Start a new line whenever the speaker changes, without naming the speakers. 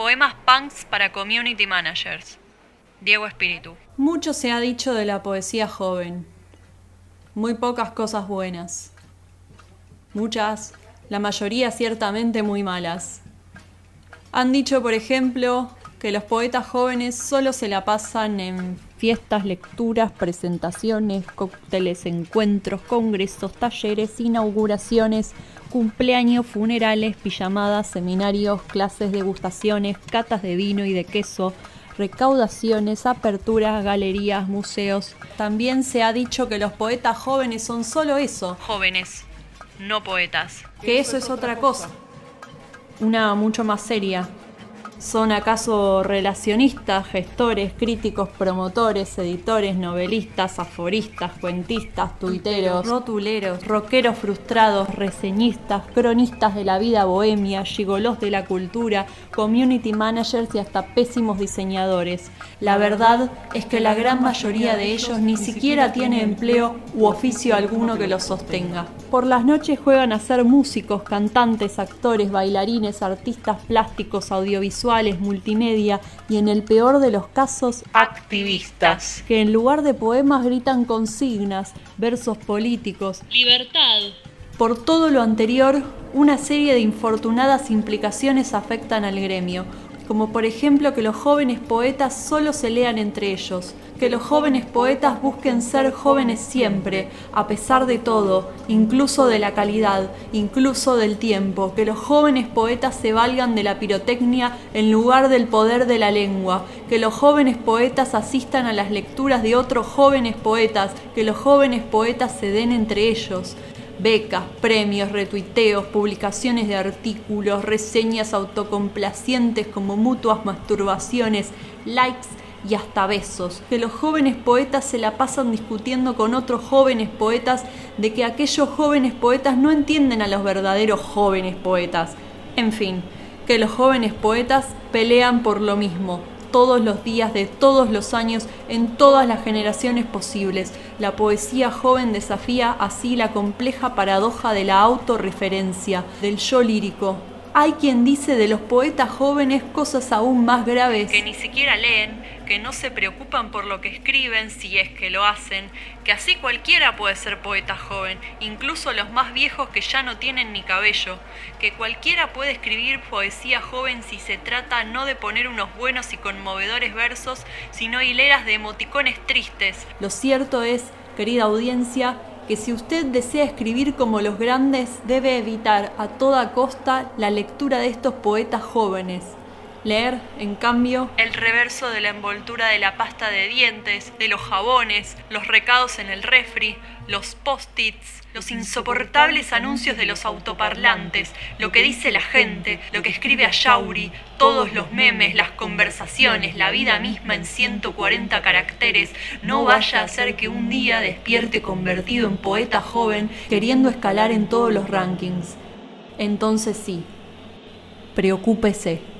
Poemas punks para community managers. Diego Espíritu.
Mucho se ha dicho de la poesía joven. Muy pocas cosas buenas. Muchas, la mayoría ciertamente muy malas. Han dicho, por ejemplo, que los poetas jóvenes solo se la pasan en fiestas, lecturas, presentaciones, cócteles, encuentros, congresos, talleres, inauguraciones, cumpleaños, funerales, pijamadas, seminarios, clases, degustaciones, catas de vino y de queso, recaudaciones, aperturas, galerías, museos. También se ha dicho que los poetas jóvenes son solo eso.
Jóvenes, no poetas.
Que eso es otra cosa. Una mucho más seria, ¿Son acaso relacionistas, gestores, críticos, promotores, editores, novelistas, aforistas, cuentistas, tuiteros, rotuleros, rockeros frustrados, reseñistas, cronistas de la vida bohemia, gigolos de la cultura, community managers y hasta pésimos diseñadores? La verdad es que la gran mayoría de ellos ni siquiera tiene empleo u oficio alguno que los sostenga. Por las noches juegan a ser músicos, cantantes, actores, bailarines, artistas plásticos, audiovisuales, multimedia y en el peor de los casos
activistas,
que en lugar de poemas gritan consignas, versos políticos,
libertad.
Por todo lo anterior, una serie de infortunadas implicaciones afectan al gremio, como por ejemplo que los jóvenes poetas solo se lean entre ellos, que los jóvenes poetas busquen ser jóvenes siempre, a pesar de todo, incluso de la calidad, incluso del tiempo, que los jóvenes poetas se valgan de la pirotecnia en lugar del poder de la lengua, que los jóvenes poetas asistan a las lecturas de otros jóvenes poetas, que los jóvenes poetas se den entre ellos, becas, premios, retuiteos, publicaciones de artículos, reseñas autocomplacientes como mutuas masturbaciones, likes y hasta besos. Que los jóvenes poetas se la pasan discutiendo con otros jóvenes poetas de que aquellos jóvenes poetas no entienden a los verdaderos jóvenes poetas. En fin, que los jóvenes poetas pelean por lo mismo, todos los días de todos los años en todas las generaciones posibles. La poesía joven desafía así la compleja paradoja de la autorreferencia, del yo lírico. Hay quien dice de los poetas jóvenes cosas aún más graves.
Que ni siquiera leen, que no se preocupan por lo que escriben si es que lo hacen, que así cualquiera puede ser poeta joven, incluso los más viejos que ya no tienen ni cabello, que cualquiera puede escribir poesía joven si se trata no de poner unos buenos y conmovedores versos, sino hileras de emoticones tristes.
Lo cierto es, querida audiencia, que si usted desea escribir como los grandes, debe evitar a toda costa la lectura de estos poetas jóvenes Leer, en cambio,
el reverso de la envoltura de la pasta de dientes, de los jabones, los recados en el refri, los post-its, los insoportables anuncios de los autoparlantes, lo que dice la gente, lo que escribe a Yauri, todos los memes, las conversaciones, la vida misma en 140 caracteres, no vaya a ser que un día despierte convertido en poeta joven
queriendo escalar en todos los rankings. Entonces sí, preocúpese.